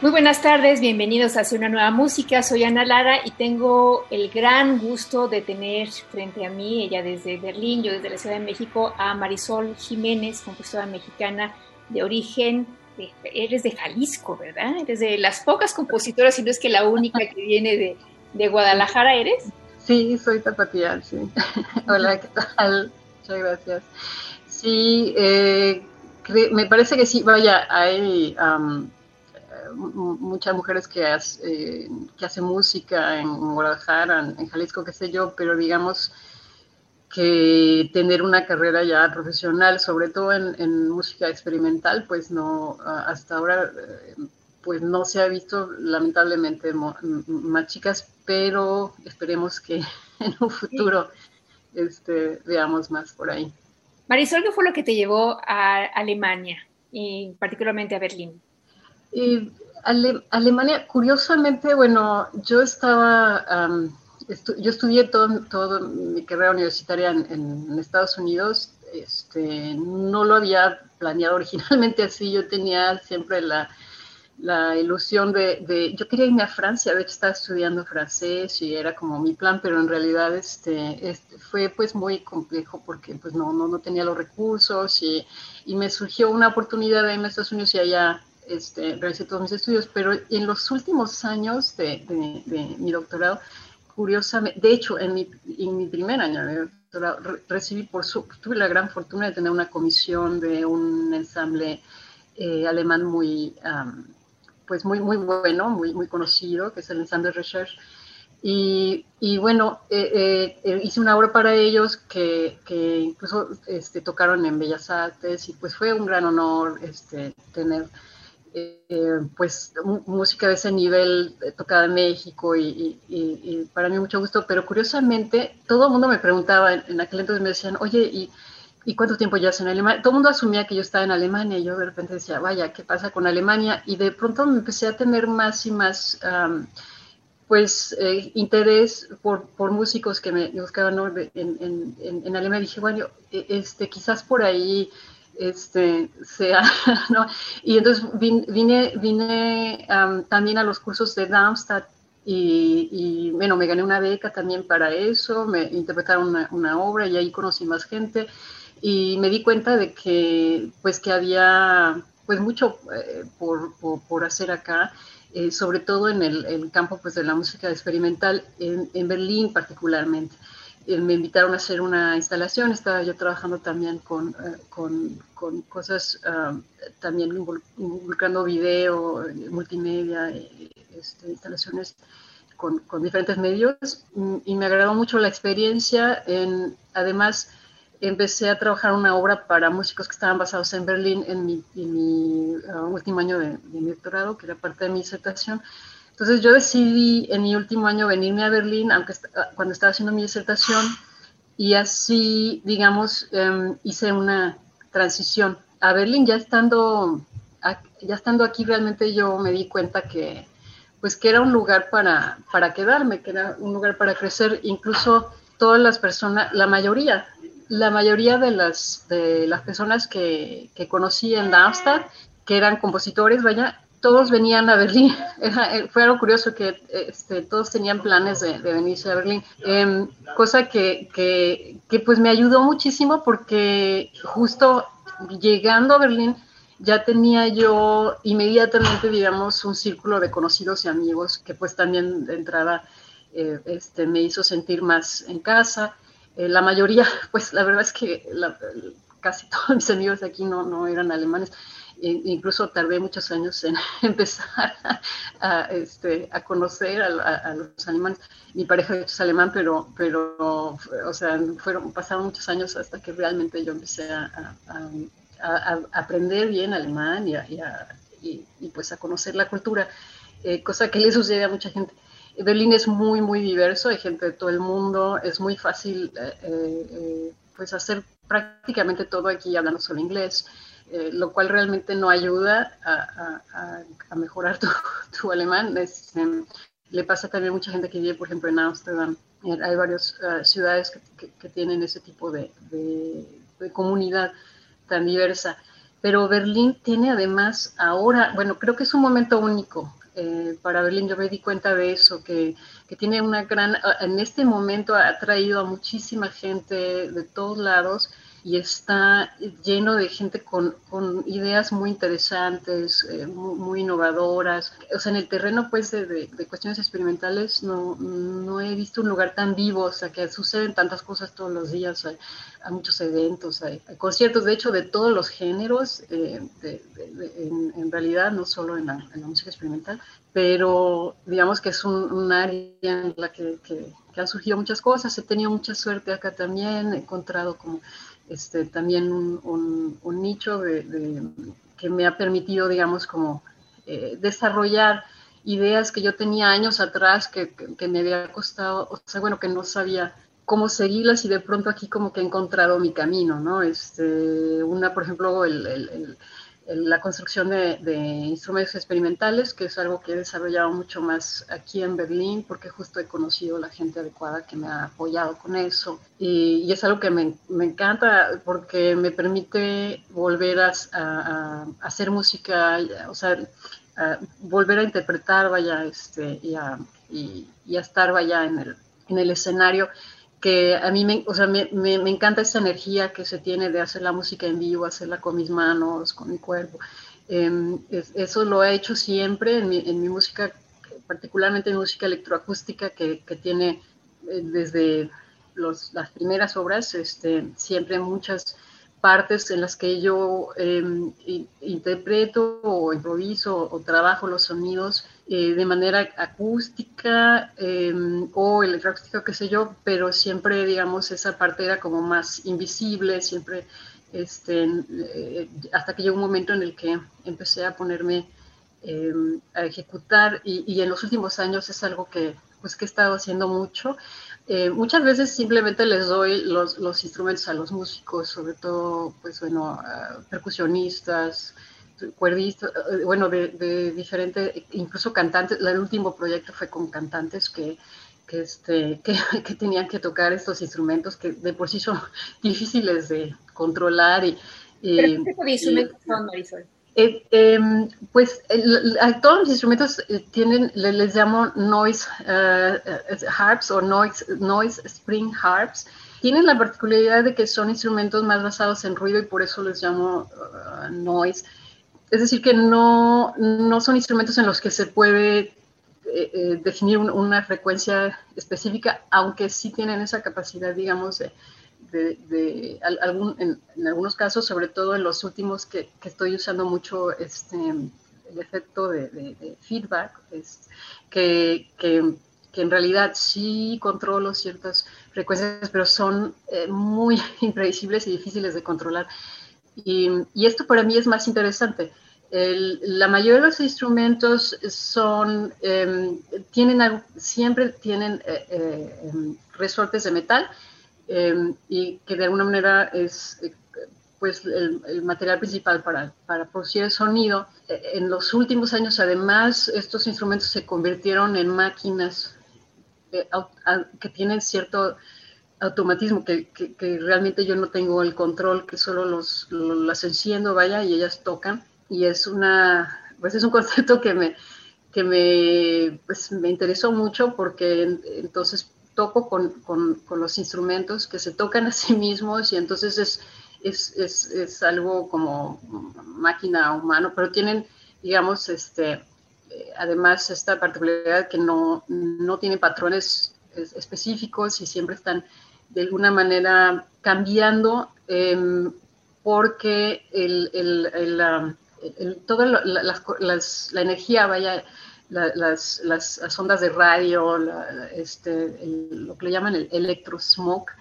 Muy buenas tardes, bienvenidos a Hacia una nueva música. Soy Ana Lara y tengo el gran gusto de tener frente a mí, ella desde Berlín, yo desde la Ciudad de México, a Marisol Jiménez, compositora mexicana de origen. eres de Jalisco, ¿verdad? Eres de las pocas compositoras, si no es que la única que viene de, Guadalajara, ¿eres? Sí, soy tapatía, sí. Hola, ¿qué tal? Muchas gracias. Sí, eh, me parece que sí, vaya, hay muchas mujeres que, eh, que hacen música en Guadalajara, en, Jalisco, qué sé yo, pero digamos que tener una carrera ya profesional, sobre todo en, música experimental, pues no, hasta ahora eh, pues no se ha visto lamentablemente más chicas, pero esperemos que en un futuro este, veamos más por ahí. Marisol, ¿qué fue lo que te llevó a Alemania y particularmente a Berlín? Alemania, curiosamente, bueno, yo estaba, yo estudié todo, mi carrera universitaria en, Estados Unidos, este, no lo había planeado originalmente así, yo tenía siempre la, ilusión de, yo quería irme a Francia, de hecho estaba estudiando francés y era como mi plan, pero en realidad este fue pues muy complejo porque pues no, no, no tenía los recursos y, y me surgió una oportunidad de irme a Estados Unidos y allá este, realicé todos mis estudios, pero en los últimos años de, mi doctorado, curiosamente, de hecho, en mi, primer año de doctorado, recibí tuve la gran fortuna de tener una comisión de un ensamble eh, alemán muy, pues muy, muy bueno, muy, muy conocido, que es el ensamble Recherche. Y, bueno, eh, eh, hice una obra para ellos que, que incluso este, tocaron en Bellas Artes y pues fue un gran honor este, tener eh, pues música de ese nivel eh, tocada en México y, para mí mucho gusto, pero curiosamente todo el mundo me preguntaba, en, aquel entonces me decían, oye, ¿y, ¿y cuánto tiempo llevas en Alemania? Todo el mundo asumía que yo estaba en Alemania y yo de repente decía, vaya, ¿qué pasa con Alemania? Y de pronto me empecé a tener más y más... pues eh, interés por, músicos que me buscaban en, en Alemania. Dije, bueno, e, este, quizás por ahí este, sea, ¿no? Y entonces vine, vine, también a los cursos de Darmstadt y, bueno, me gané una beca también para eso, me interpretaron una, obra y ahí conocí más gente y me di cuenta de que, pues, que había, pues, mucho eh, por, por, hacer acá. Eh, sobre todo en el, campo pues, de la música experimental, en, en Berlín particularmente. Eh, me invitaron a hacer una instalación, estaba yo trabajando también con, eh, con, con cosas, ah, también involucrando video, multimedia, este, instalaciones con, con, diferentes medios y me agradó mucho la experiencia. En, además, empecé a trabajar una obra para músicos que estaban basados en Berlín en mi, mi ah, último año de, de, mi doctorado, que era parte de mi disertación. Entonces yo decidí en mi último año venirme a Berlín, aunque ah, cuando estaba haciendo mi disertación, y así, digamos, em, hice una transición a Berlín. Ya estando, ya estando aquí, realmente yo me di cuenta que, pues, que era un lugar para, para quedarme, que era un lugar para crecer. Incluso todas las personas, la mayoría, la mayoría de las, de las personas que, que conocí en Darmstadt, que eran compositores, vaya, todos venían a Berlín. Eh, fue algo curioso que este, todos tenían planes de, venirse a Berlín, em, cosa que, pues me ayudó muchísimo porque justo llegando a Berlín ya tenía yo inmediatamente, digamos, un círculo de conocidos y amigos que pues también de entrada eh, este, me hizo sentir más en casa. Eh, la mayoría, pues la verdad es que casi todos mis amigos de aquí no, no eran alemanes. Incluso tardé muchos años en empezar a, este, a conocer a, los alemanes. Mi pareja es alemán, pero, pero o sea, fueron, pasaron muchos años hasta que realmente yo empecé a, aprender bien alemán y, y, y, pues a conocer la cultura, eh, cosa que le sucede a mucha gente. Berlín es muy, muy diverso, hay gente de todo el mundo, es muy fácil eh, eh, pues hacer prácticamente todo aquí hablando solo inglés. Eh, lo cual realmente no ayuda a, mejorar tu, alemán. Em, le pasa también a mucha gente que vive, por ejemplo, en Ámsterdam. Eh, hay varias eh, ciudades que, tienen ese tipo de, comunidad tan diversa. Pero Berlín tiene además ahora, bueno, creo que es un momento único para Berlín. Yo me di cuenta de eso, que, que tiene una gran, en este momento ha traído a muchísima gente de todos lados y está lleno de gente con, con ideas muy interesantes, eh, muy, innovadoras. O sea, en el terreno pues de, de, cuestiones experimentales no, no, he visto un lugar tan vivo, o sea, que suceden tantas cosas todos los días, hay, muchos eventos, hay, conciertos, de hecho, de todos los géneros, eh, en, realidad, no solo en la, música experimental, pero digamos que es un, un área en la que, que, que han surgido muchas cosas, he tenido mucha suerte acá también, he encontrado como este, también un, nicho que me ha permitido, digamos, como eh, desarrollar ideas que yo tenía años atrás que, me había costado, o sea, bueno, que no sabía cómo seguirlas y de pronto aquí como que he encontrado mi camino, ¿no? Este, una, por ejemplo, el la construcción de, instrumentos experimentales, que es algo que he desarrollado mucho más aquí en Berlín, porque justo he conocido la gente adecuada que me ha apoyado con eso. Y, es algo que me, me, encanta porque me permite volver a, hacer música, o sea, volver a interpretar, vaya, este, y, a, y, a estar, vaya, en el, en el escenario que a mí me, o sea, me, me, encanta esa energía que se tiene de hacer la música en vivo, hacerla con mis manos, con mi cuerpo. Em, eso lo he hecho siempre en mi, en mi, música, particularmente en música electroacústica, que, que tiene eh, desde los, las primeras obras, este, siempre muchas partes en las que yo em, interpreto o improviso o trabajo los sonidos eh, de manera acústica em, o electroacústica, qué sé yo, pero siempre, digamos, esa parte era como más invisible, siempre, este, eh, hasta que llegó un momento en el que empecé a ponerme em, a ejecutar y, y, en los últimos años es algo que, pues, que he estado haciendo mucho. Eh, muchas veces simplemente les doy los, los, instrumentos a los músicos, sobre todo, pues, bueno, percusionistas, cuerdistas, eh, bueno, de, de diferentes, incluso cantantes, el último proyecto fue con cantantes que, que, este, que, tenían que tocar estos instrumentos que de por sí son difíciles de controlar. Y, ¿Pero qué tipo de instrumentos son, Marisol? Eh, em, pues todos los instrumentos eh, tienen, les, llamo noise harps o noise, noise spring harps. Tienen la particularidad de que son instrumentos más basados en ruido y por eso les llamo noise es decir, que no, no, son instrumentos en los que se puede eh, eh, definir una frecuencia específica, aunque sí tienen esa capacidad, digamos, de, de, algún, en, algunos casos, sobre todo en los últimos que, que estoy usando mucho este, el efecto de, feedback, es, que, que, que, en realidad sí controlo ciertas frecuencias, pero son eh, muy impredecibles y difíciles de controlar. Y, esto para mí es más interesante. la mayoría de los instrumentos son, em, tienen siempre tienen eh, eh, em, resortes de metal em, y que de alguna manera es eh, pues el, material principal para, para, producir el sonido. En los últimos años, además, estos instrumentos se convirtieron en máquinas que tienen cierto automatismo que, que, realmente yo no tengo el control, que solo los, las enciendo, vaya, y ellas tocan. Y es una, pues es un concepto que me, que me, pues me interesó mucho porque entonces toco con, con, con, los instrumentos que se tocan a sí mismos y entonces es, es, es, es algo como máquina humano, pero tienen, digamos, este, eh, además esta particularidad que no, no tiene patrones específicos y siempre están de alguna manera cambiando em, porque el, el, el, toda la, la, energía, vaya, las, las, ondas de radio, este, lo que le llaman el electrosmoke,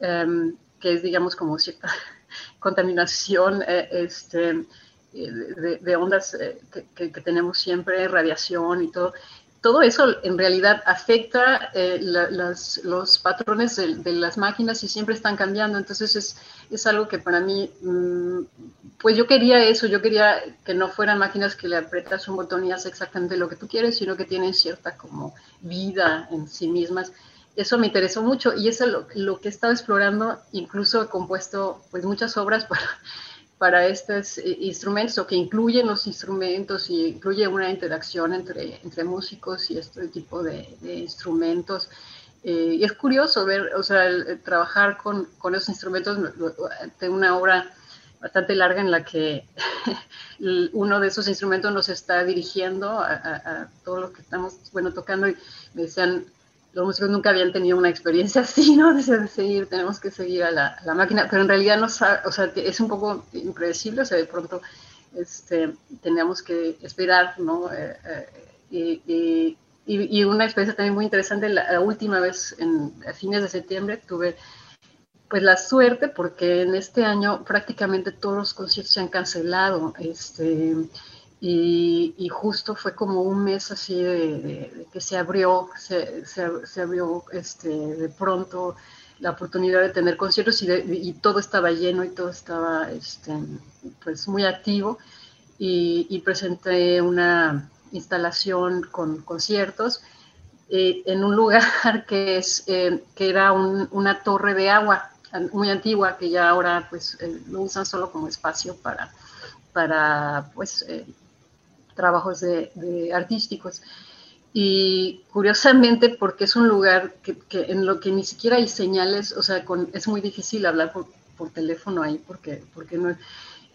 em, que es, digamos, como cierta contaminación eh, este, eh, de, ondas eh, que, que, tenemos siempre, radiación y todo, todo eso en realidad afecta eh, los patrones de, las máquinas y siempre están cambiando. Entonces es, es algo que para mí, mm, pues yo quería eso, yo quería que no fueran máquinas que le apretas un botón y hace exactamente lo que tú quieres, sino que tienen cierta como vida en sí mismas. Eso me interesó mucho y eso es lo, lo que he estado explorando, incluso he compuesto pues muchas obras para para estos eh, instrumentos o que incluyen los instrumentos y incluye una interacción entre, entre músicos y este tipo de, instrumentos. Eh, y es curioso ver, o sea, trabajar con, con, esos instrumentos. Tengo una obra bastante larga en la que uno de esos instrumentos nos está dirigiendo a, a todo lo que estamos, bueno, tocando y me decían, los músicos nunca habían tenido una experiencia así, ¿no? De seguir, tenemos que seguir a la, máquina, pero en realidad no o sea, es un poco impredecible, o sea, de pronto este, teníamos que esperar, ¿no? Eh, eh, y, y, una experiencia también muy interesante, la, última vez, en, a fines de septiembre, tuve pues la suerte, porque en este año prácticamente todos los conciertos se han cancelado, este, y, justo fue como un mes así de, que se abrió, se, se, abrió este, de pronto la oportunidad de tener conciertos y, y, todo estaba lleno y todo estaba este, pues muy activo. Y, presenté una instalación con conciertos eh, en un lugar que, es, eh, que era una torre de agua muy antigua que ya ahora pues eh, lo usan solo como espacio para, para pues trabajos de, artísticos. Y curiosamente, porque es un lugar que, en lo que ni siquiera hay señales, o sea, con, es muy difícil hablar por, teléfono ahí, porque, porque no,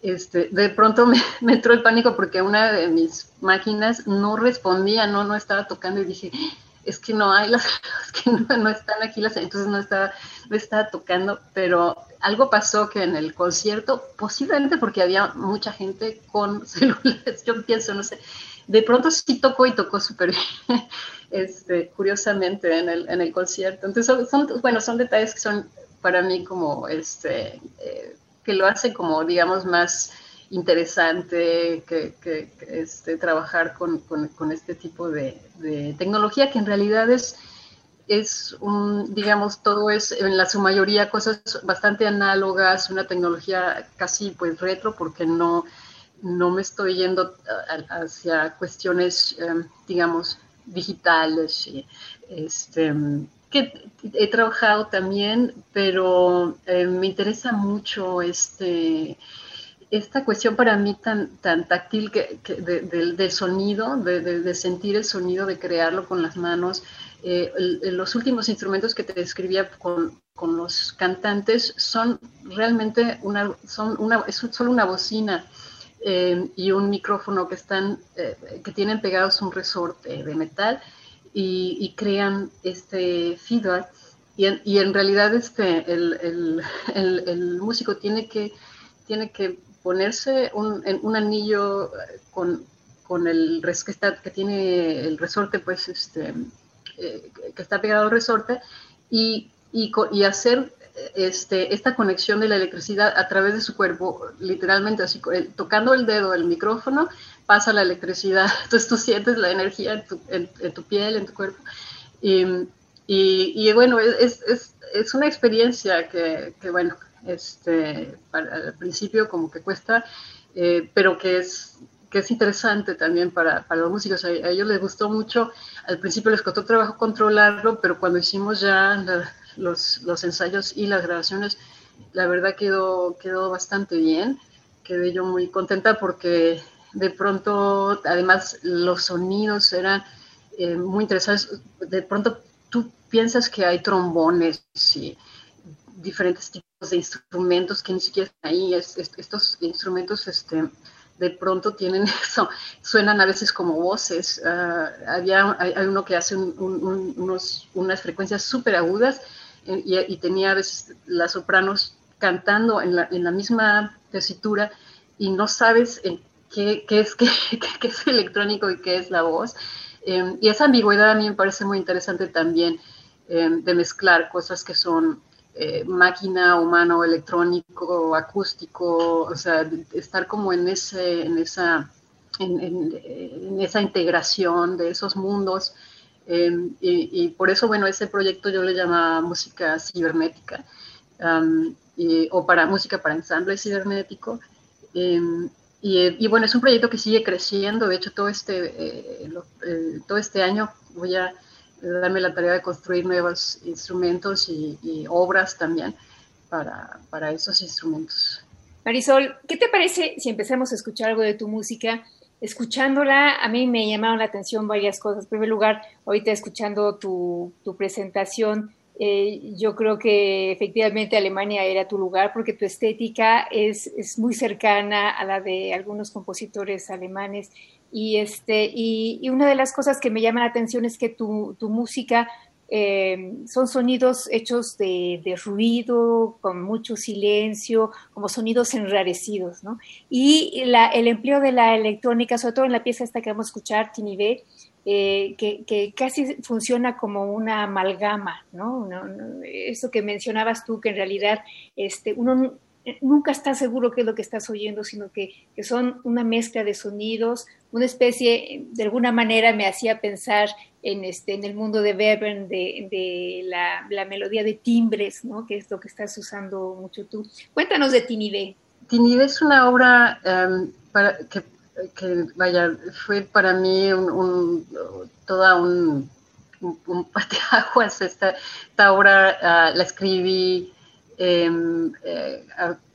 este, de pronto me, entró el pánico porque una de mis máquinas no respondía, no, no estaba tocando y dije, es que no hay las, que no, están aquí las, entonces no estaba, no estaba tocando, pero algo pasó que en el concierto, posiblemente porque había mucha gente con celulares, yo pienso, no sé, de pronto sí tocó y tocó súper bien, este, curiosamente en el, en el concierto. Entonces, son, bueno, son detalles que son para mí como, este, eh, que lo hacen como, digamos, más interesante que, este, trabajar con, este tipo de, tecnología que en realidad es, es un, digamos, todo es en la su mayoría cosas bastante análogas, una tecnología casi pues retro porque no, no me estoy yendo hacia cuestiones, em, digamos, digitales. Este, que he trabajado también, pero eh, me interesa mucho este esta cuestión para mí tan, tan táctil que, del sonido, de, sentir el sonido, de crearlo con las manos. Eh, los últimos instrumentos que te describía con, con los cantantes son realmente una, son una, es solo una bocina eh, y un micrófono que, están, eh, que tienen pegados un resorte de metal y, crean este feedback. Y en, y en realidad este, el, el, el, el músico tiene que, tiene que ponerse un, un anillo con, con el res, que, está, que tiene el resorte, pues, este, eh, que está pegado al resorte, y, y, y, hacer este, esta conexión de la electricidad a través de su cuerpo, literalmente así, tocando el dedo del micrófono, pasa la electricidad, entonces tú sientes la energía en tu, en, tu piel, en tu cuerpo. Y, y, bueno, es, es, es, una experiencia que, que bueno, este, al principio como que cuesta, eh, pero que es, que es interesante también para, para, los músicos. A, ellos les gustó mucho, al principio les costó trabajo controlarlo, pero cuando hicimos ya los, los, ensayos y las grabaciones, la verdad quedó, quedó bastante bien. Quedé yo muy contenta porque de pronto, además, los sonidos eran eh, muy interesantes. De pronto tú piensas que hay trombones y diferentes tipos de instrumentos que ni siquiera están ahí. estos instrumentos este, de pronto tienen eso, suenan a veces como voces. Ah, había, hay, uno que hace unos, unas frecuencias súper agudas eh, y, tenía a veces las sopranos cantando en la, en la misma tesitura y no sabes qué, qué, es, qué, qué, es electrónico y qué es la voz. Em, y esa ambigüedad a mí me parece muy interesante también em, de mezclar cosas que son eh, máquina, humano, electrónico, acústico, o sea, estar como en, ese, en, esa, en, esa integración de esos mundos. Em, y, por eso, bueno, ese proyecto yo le llamo música cibernética, o para música para ensamble cibernético. Em, y, bueno, es un proyecto que sigue creciendo. De hecho, todo este, eh, eh, todo este año voy a darme la tarea de construir nuevos instrumentos y, obras también para, para, esos instrumentos. Marisol, ¿qué te parece si empezamos a escuchar algo de tu música? Escuchándola, a mí me llamaron la atención varias cosas. En primer lugar, ahorita escuchando tu, tu presentación, eh, yo creo que efectivamente Alemania era tu lugar porque tu estética es, es, muy cercana a la de algunos compositores alemanes y, este, y, una de las cosas que me llama la atención es que tu, tu música eh, son sonidos hechos de, de, ruido, con mucho silencio, como sonidos enrarecidos, ¿no? Y la, el empleo de la electrónica, sobre todo en la pieza esta que vamos a escuchar, Tini B, eh, que, que, casi funciona como una amalgama, ¿no? Eso que mencionabas tú, que en realidad este, uno nunca está seguro qué es lo que estás oyendo, sino que, son una mezcla de sonidos, una especie, de alguna manera me hacía pensar en, este, en el mundo de Webern, de, la, melodía de timbres, ¿no? que es lo que estás usando mucho tú. Cuéntanos de Tinide. Tinide es una obra em, para, que, vaya, fue para mí un, toda un, un, parteaguas. Esta, esta obra ah, la escribí Em, eh,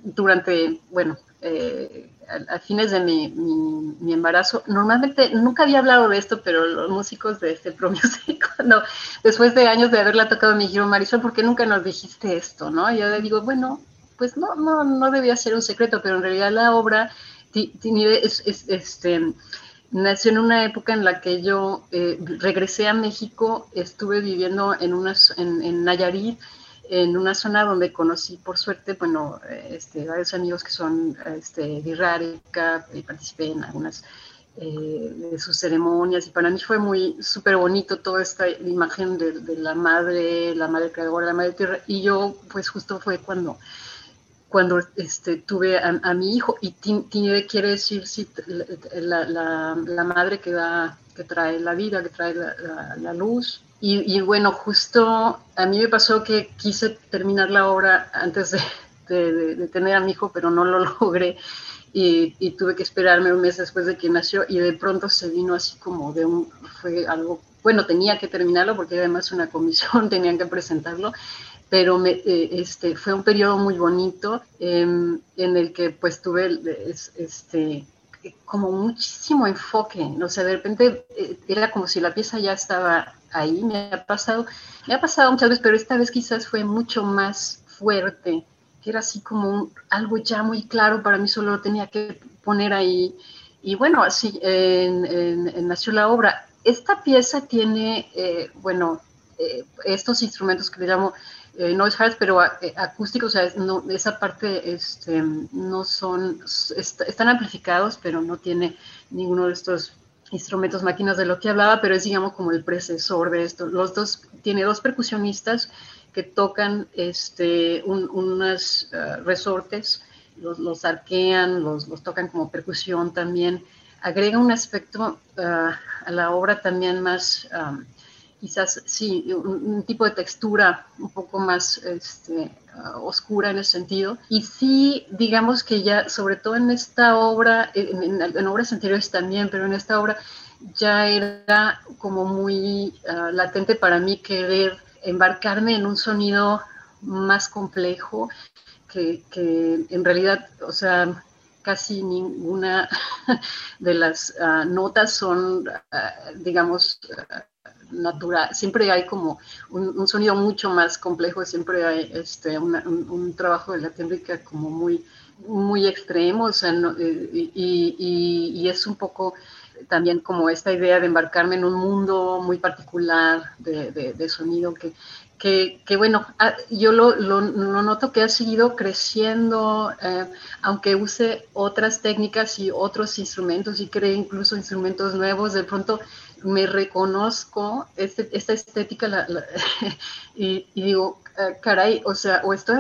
durante, bueno, eh, a, fines de mi, mi, embarazo. Normalmente nunca había hablado de esto, pero los músicos de este Pro Music, cuando después de años de haberla tocado me dijeron, Marisol, ¿por qué nunca nos dijiste esto? ¿no? Yo le digo, bueno, pues no, no, no debía ser un secreto, pero en realidad la obra es, este, nació en una época en la que yo eh, regresé a México, estuve viviendo en, unas, en, en Nayarit, en una zona donde conocí, por suerte, bueno, este, varios amigos que son este, de Rárica, y participé en algunas eh, de sus ceremonias, y para mí fue muy súper bonito toda esta imagen de, la madre, la madre creadora, la madre tierra, y yo, pues justo fue cuando cuando este, tuve a, mi hijo, y tiene quiere decir sí, la, la, la, madre que, da, que trae la vida, que trae la, luz, y, bueno, justo a mí me pasó que quise terminar la obra antes de, tener a mi hijo, pero no lo logré. Y, tuve que esperarme un mes después de que nació y de pronto se vino así como de un, fue algo, bueno, tenía que terminarlo porque además una comisión, tenían que presentarlo, pero me, eh, este, fue un periodo muy bonito em, en el que pues tuve este, como muchísimo enfoque, o sea, de repente eh, era como si la pieza ya estaba ahí, me ha pasado, me ha pasado muchas veces, pero esta vez quizás fue mucho más fuerte, que era así como algo ya muy claro, para mí solo lo tenía que poner ahí, y bueno, así nació la obra. Esta pieza tiene, eh, bueno, eh, estos instrumentos que le llamo eh, noise hearts, pero eh, acústicos, o sea, no, esa parte este, no son, están amplificados, pero no tiene ninguno de estos instrumentos, máquinas de lo que hablaba, pero es, digamos, como el precesor de esto. Los dos, tiene dos percusionistas que tocan este, unos eh, resortes, los, arquean, los, los, tocan como percusión también. Agrega un aspecto a la obra también más quizás sí, un, tipo de textura un poco más este, uh, oscura en ese sentido. Y sí, digamos que ya, sobre todo en esta obra, en, obras anteriores también, pero en esta obra ya era como muy uh, latente para mí querer embarcarme en un sonido más complejo, que, que en realidad, o sea, casi ninguna de las ah, notas son, ah, digamos, natural, siempre hay como un, sonido mucho más complejo, siempre hay este, un, trabajo de la técnica como muy, muy extremo, o sea, eh, y, es un poco también como esta idea de embarcarme en un mundo muy particular de, sonido que, que, bueno, ah, yo lo, lo, noto que ha seguido creciendo, eh, aunque use otras técnicas y otros instrumentos y cree incluso instrumentos nuevos, de pronto me reconozco este, esta estética y, digo, ah, caray, o sea, o esto,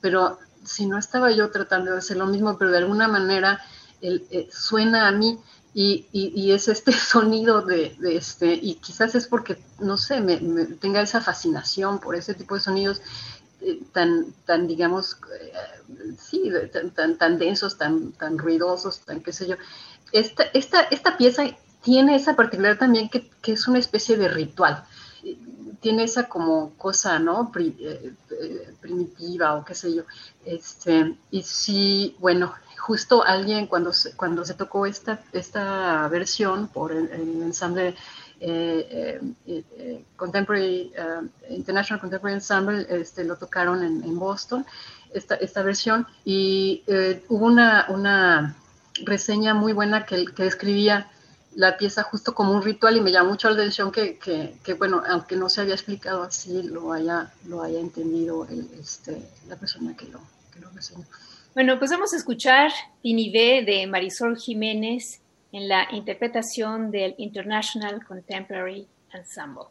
pero si no estaba yo tratando de hacer lo mismo, pero de alguna manera eh, suena a mí y, y, es este sonido de, este, y quizás es porque, no sé, me, tenga esa fascinación por ese tipo de sonidos eh, tan, tan, digamos, eh, sí, tan, tan, densos, tan, tan ruidosos, tan qué sé yo. Esta, esta, esta pieza tiene esa particularidad también que, que, es una especie de ritual. Tiene esa como cosa, ¿no? Eh, primitiva o qué sé yo. Este, y sí, bueno, justo alguien cuando se, cuando se tocó esta, esta versión por el, ensamble eh, eh, eh, Contemporary, International Contemporary Ensemble, este, lo tocaron en, Boston, esta, esta, versión, y hubo una, una, reseña muy buena que, que describía la pieza justo como un ritual y me llamó mucho la atención que, que, que, bueno, aunque no se había explicado así, lo haya, lo haya entendido este, la persona que lo, que lo reseñó. Bueno, pues vamos a escuchar Tinivé de Marisol Jiménez en la interpretación del International Contemporary Ensemble.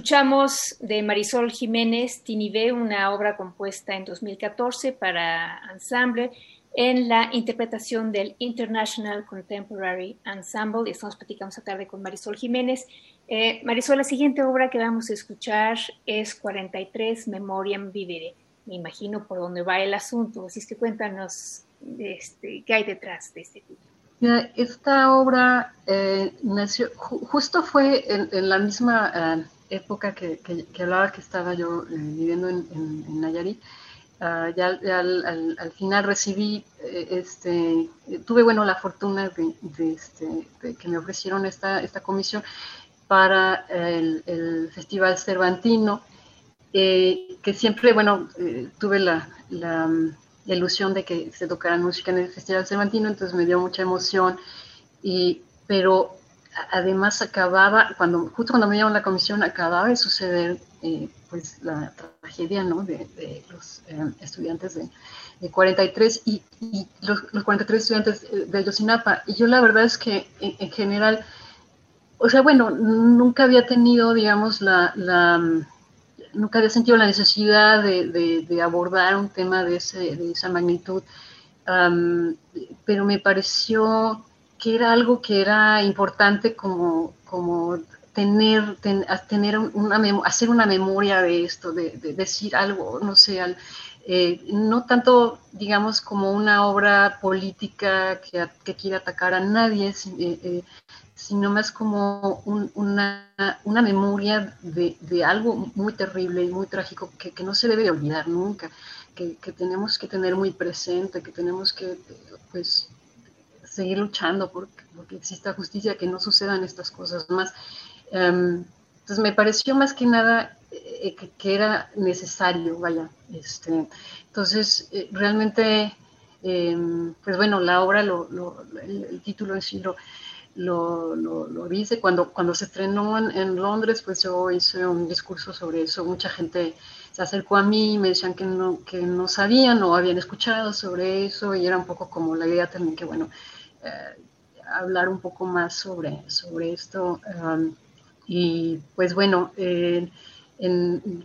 Escuchamos de Marisol Jiménez Tinibé, una obra compuesta en 2014 para ensamble en la interpretación del International Contemporary Ensemble. Y estamos platicando esta tarde con Marisol Jiménez. Eh, Marisol, la siguiente obra que vamos a escuchar es 43 Memoriam Vivere. Me imagino por dónde va el asunto, así es que cuéntanos este, qué hay detrás de este título. Esta obra eh, nació, justo fue en, la misma eh, época que, hablaba que estaba yo viviendo en, en, Nayarit. Ah, ya, al, final recibí, este, tuve bueno la fortuna de, este, de, que me ofrecieron esta, esta comisión para el, Festival Cervantino, eh, que siempre, bueno, eh, tuve la, ilusión de que se tocara música en el Festival Cervantino, entonces me dio mucha emoción, y, pero además acababa, cuando, justo cuando me dieron la comisión, acababa de suceder eh, pues la tragedia ¿no? de, los estudiantes de, 43 y, los, 43 estudiantes de Ayotzinapa. Y yo la verdad es que en general o sea, bueno, nunca había tenido, digamos, la, nunca había sentido la necesidad de, abordar un tema de, esa magnitud, pero me pareció que era algo que era importante como, como tener, tener una hacer una memoria de esto, de, decir algo, no sé, eh, no tanto, digamos, como una obra política que, que quiera atacar a nadie, eh, eh, sino más como una, una, memoria de, de, algo muy terrible y muy trágico que, que no se debe olvidar nunca, que, que, tenemos que tener muy presente, que tenemos que pues, seguir luchando porque, porque exista justicia, que no sucedan estas cosas más. Em, entonces me pareció más que nada eh, que, era necesario, vaya. Este, entonces, eh, realmente, em, pues bueno, la obra, lo, lo, el, título en sí lo lo, lo, dice. Cuando, cuando se estrenó en, Londres, pues yo hice un discurso sobre eso. Mucha gente se acercó a mí y me decían que no, que no sabían o habían escuchado sobre eso y era un poco como la idea también que, bueno, eh, hablar un poco más sobre, sobre esto. Um, y pues bueno, en,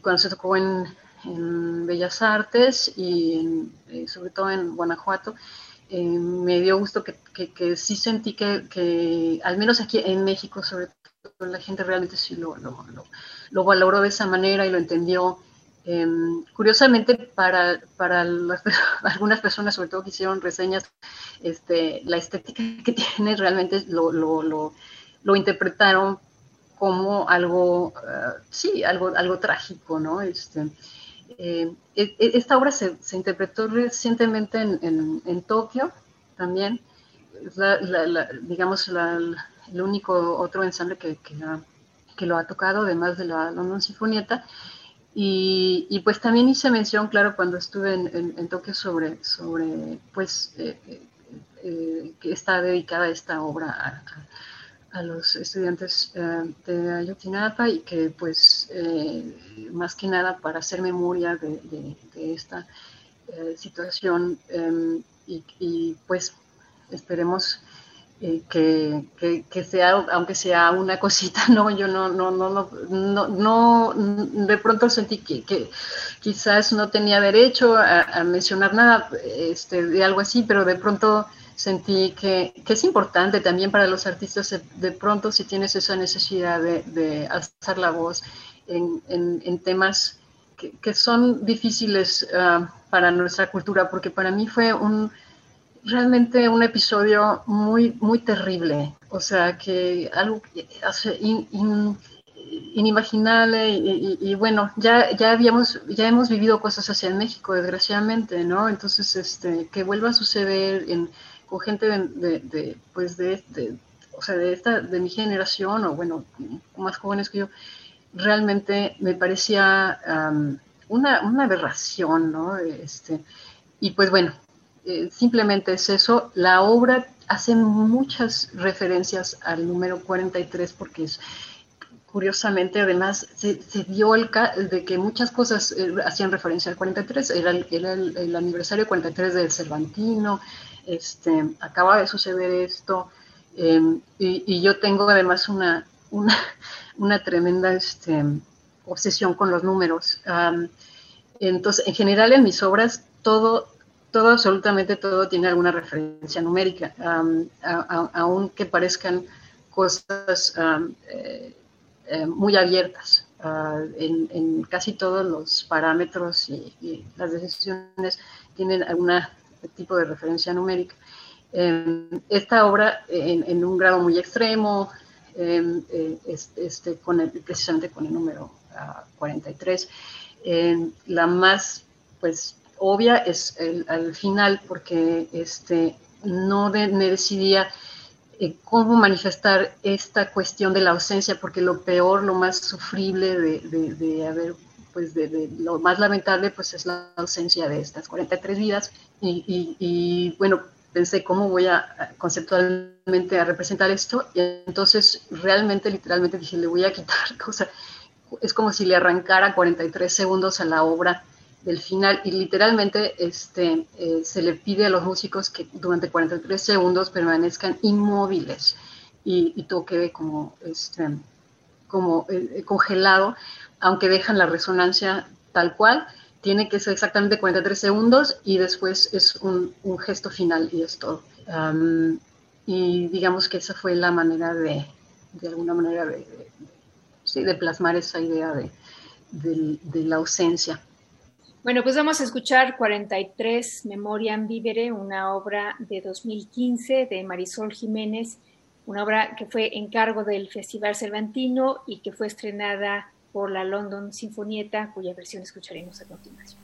cuando se tocó en, en Bellas Artes y eh, sobre todo en Guanajuato, eh, me dio gusto que, que, sí sentí que, que, al menos aquí en México, sobre todo la gente realmente sí lo, lo, lo, valoró de esa manera y lo entendió. Em, curiosamente, para, algunas personas, sobre todo que hicieron reseñas, este, la estética que tiene realmente lo, interpretaron como algo, uh, sí, algo, algo trágico, ¿no? Este, eh, e, e, esta obra se, interpretó recientemente en, Tokio también. Es la, digamos, el único otro ensamble que, que, lo ha tocado, además de la London Sinfonieta. Y, pues también hice mención, claro, cuando estuve en, Tokio sobre, sobre pues, eh, eh, que está dedicada esta obra a, los estudiantes eh, de Ayotzinapa y que pues eh, más que nada para hacer memoria de, esta eh, situación em, y, pues esperemos que, que, sea, aunque sea una cosita, no, yo no, no, no, no, no, de pronto sentí que, que quizás no tenía derecho a, mencionar nada este, de algo así, pero de pronto sentí que, es importante también para los artistas de, pronto si tienes esa necesidad de, alzar la voz en, temas que, son difíciles ah, para nuestra cultura, porque para mí fue un realmente un episodio muy, muy terrible, o sea, que algo inimaginable y, bueno, ya, ya habíamos, ya hemos vivido cosas así en México, desgraciadamente, ¿no? Entonces, este, que vuelva a suceder en, con gente de, pues de, o sea, de, esta, de mi generación, o bueno, más jóvenes que yo, realmente me parecía una, una, aberración, ¿no? Este, y pues bueno, eh, simplemente es eso. La obra hace muchas referencias al número 43 porque es, curiosamente, además, se, dio el de que muchas cosas eh, hacían referencia al 43, era, el, era el, el, aniversario 43 del Cervantino, este, acaba de suceder esto, em, y, yo tengo además una, una, una tremenda este, obsesión con los números. entonces, en general en mis obras, todo, todo, absolutamente todo tiene alguna referencia numérica, aunque parezcan cosas eh, eh, muy abiertas. Ah, en, casi todos los parámetros y, las decisiones tienen algún tipo de referencia numérica. Em, esta obra, en, un grado muy extremo, em, eh, este, con precisamente con el número 43, ah, em, la más pues, obvia es el, al final, porque este, no me decidía eh, cómo manifestar esta cuestión de la ausencia, porque lo peor, lo más sufrible de, de, haber, pues de, lo más lamentable, pues es la ausencia de estas 43 vidas. Y, y, bueno, pensé cómo voy a conceptualmente representar esto, y entonces realmente, literalmente dije, le voy a quitar, cosa, es como si le arrancara 43 segundos a la obra del final y literalmente este, eh, se le pide a los músicos que durante 43 segundos permanezcan inmóviles y, y todo quede como, este, como eh, congelado, aunque dejan la resonancia tal cual, tiene que ser exactamente 43 segundos y después es un, gesto final y es todo. y digamos que esa fue la manera de, de alguna manera, de, sí, de plasmar esa idea de, de la ausencia. Bueno, pues vamos a escuchar 43 Memoriam Vivere, una obra de 2015 de Marisol Jiménez, una obra que fue encargo del Festival Cervantino y que fue estrenada por la London Sinfonieta, cuya versión escucharemos a continuación.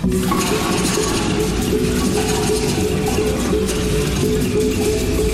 Thank you.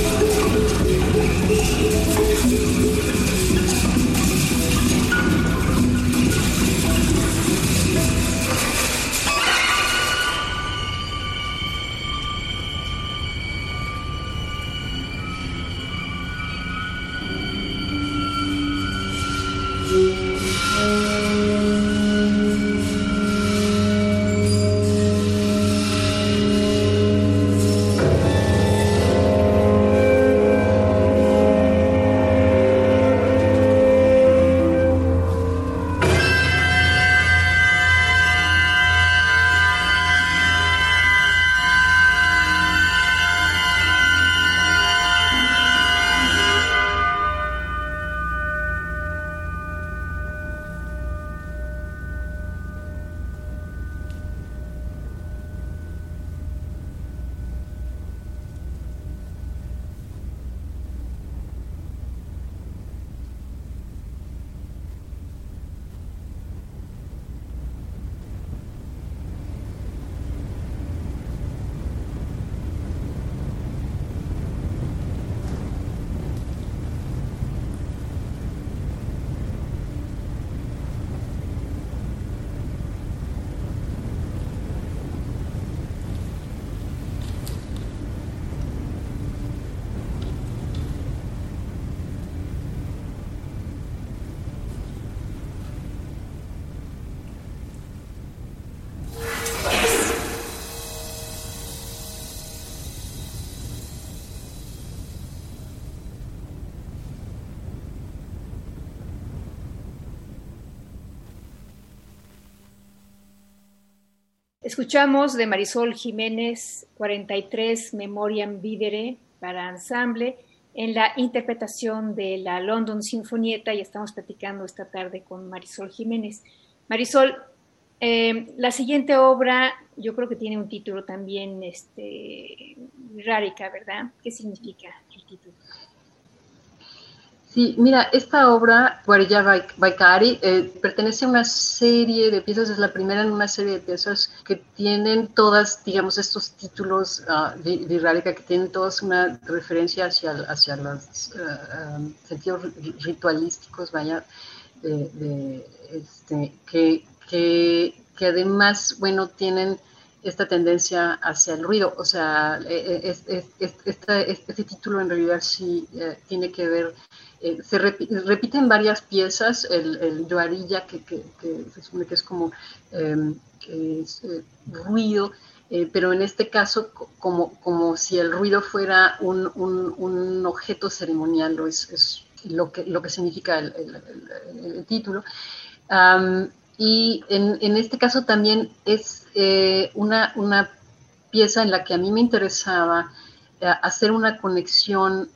Escuchamos de Marisol Jiménez 43 Memoriam Vivere para ensamble en la interpretación de la London Sinfonieta y estamos platicando esta tarde con Marisol Jiménez. Marisol, eh, la siguiente obra yo creo que tiene un título también este, rárica, ¿verdad? ¿Qué significa el título? Sí, mira, esta obra, Guarilla Baikari, eh, pertenece a una serie de piezas, es la primera en una serie de piezas que tienen todas, digamos, estos títulos uh, de, que tienen todas una referencia hacia, hacia los uh, um, sentidos ritualísticos, vaya, de, este, que, que, que además, bueno, tienen esta tendencia hacia el ruido. O sea, e, e, este, este, título en realidad sí eh, tiene que ver eh, se repiten varias piezas, el, el yoarilla, que, se supone que es como em, eh, ruido, eh, pero en este caso como, como si el ruido fuera un, un, objeto ceremonial, es, es, lo, que, lo que significa el, el, título. Y en, en, este caso también es una, una pieza en la que a mí me interesaba hacer una conexión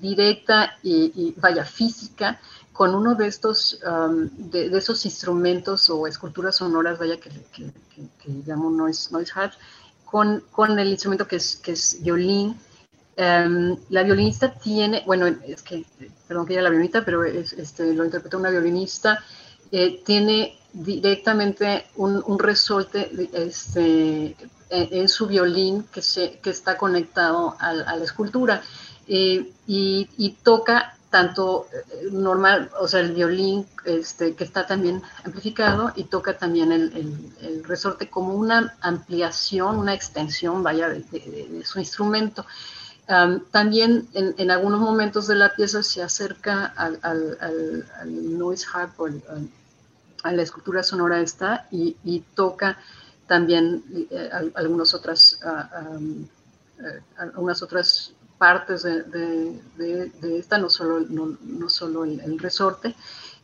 directa y, vaya física con uno de estos um, de, esos instrumentos o esculturas sonoras vaya que, que, llamo noise, noise con, con el instrumento que es, que es violín. Um, la violinista tiene bueno es que perdón que ella la violinista pero este, lo interpreta una violinista eh, tiene directamente un, un resorte este, en, su violín que, se, que está conectado a la escultura eh, y, toca tanto eh, normal, o sea, el violín este, que está también amplificado y toca también el, resorte como una ampliación, una extensión, vaya, de, su instrumento. también en, algunos momentos de la pieza se acerca al, noise harp a la escultura sonora esta y, toca también eh, algunas otras, uh, algunas otras partes de, esta, no solo, no, solo el, resorte,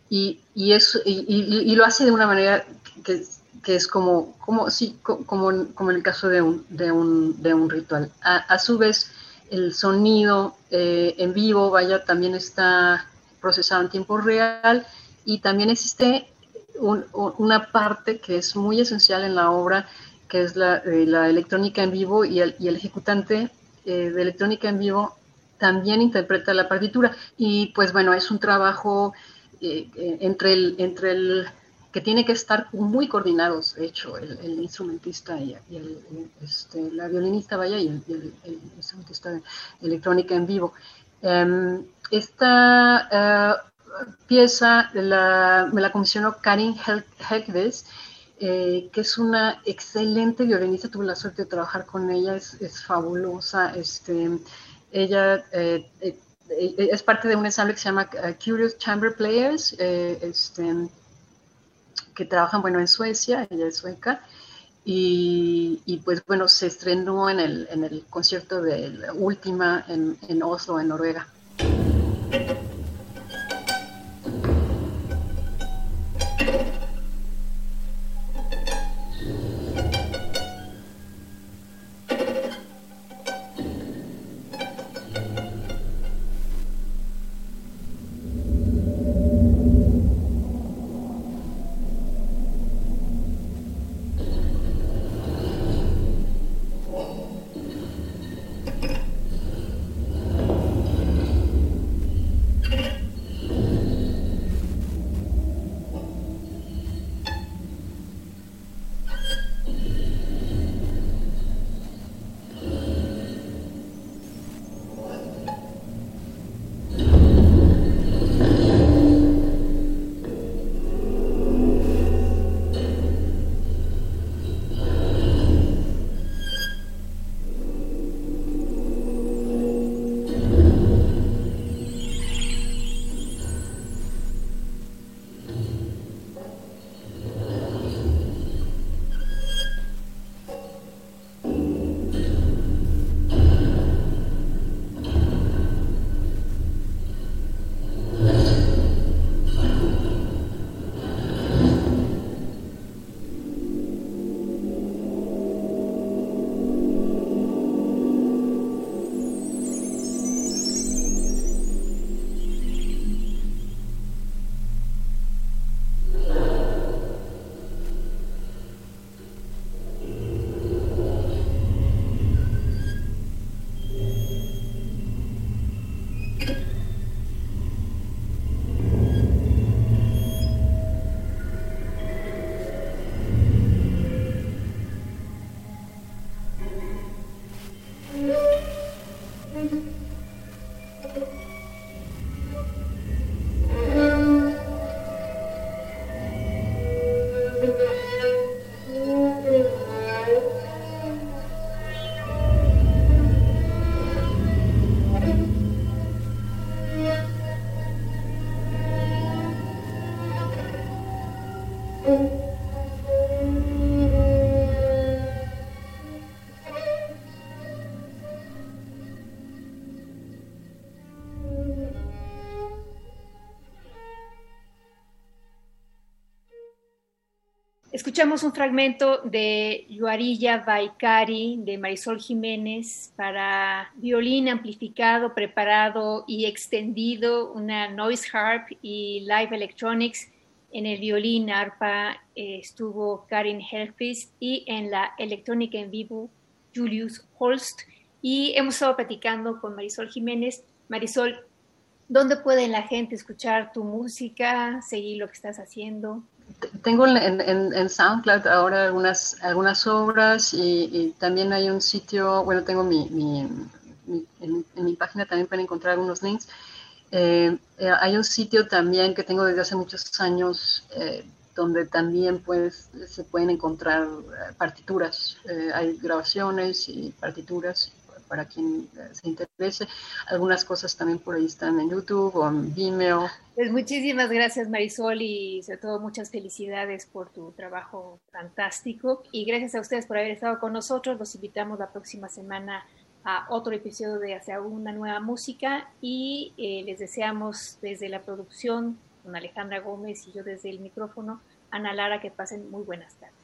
y, y, y, lo hace de una manera que, es como, como, sí, como, como en el caso de un, de un, de un ritual. A, su vez, el sonido eh, en vivo, vaya, también está procesado en tiempo real y también existe una parte que es muy esencial en la obra, que es la, eh, la electrónica en vivo y el, y el ejecutante eh, de electrónica en vivo también interpreta la partitura. Y pues bueno, es un trabajo eh, eh, entre, el, entre el que tiene que estar muy coordinados, de hecho, el, instrumentista y, este, la violinista, vaya, y el, instrumentista de electrónica en vivo. Em, esta pieza me la comisionó Karin Helkves eh, que es una excelente violinista, tuve la suerte de trabajar con ella, es, fabulosa. Este, ella eh, eh, es parte de un ensamble que se llama Curious Chamber Players, este, que trabajan bueno, en Suecia, ella es sueca. Y, pues bueno, se estrenó en el, en el concierto de la última en, en Oslo, en Noruega. Escuchamos un fragmento de Yuarilla Baikari de Marisol Jiménez para violín amplificado, preparado y extendido, una noise harp y live electronics. En el violín arpa eh, estuvo Karin Helfis y en la electrónica en vivo Julius Holst. Y hemos estado platicando con Marisol Jiménez. Marisol, ¿dónde puede la gente escuchar tu música, seguir lo que estás haciendo? Tengo en, SoundCloud ahora algunas, algunas obras y, también hay un sitio, bueno, tengo mi, en, mi página también pueden encontrar algunos links. Eh, eh, hay un sitio también que tengo desde hace muchos años eh, donde también pues, se pueden encontrar partituras. hay grabaciones y partituras para quien eh, se interese. Algunas cosas también por ahí están en YouTube o en Vimeo. Pues muchísimas gracias Marisol y sobre todo muchas felicidades por tu trabajo fantástico y gracias a ustedes por haber estado con nosotros. Los invitamos la próxima semana a otro episodio de Hacia una nueva música y eh, les deseamos desde la producción con Alejandra Gómez y yo desde el micrófono, Ana Lara, que pasen muy buenas tardes.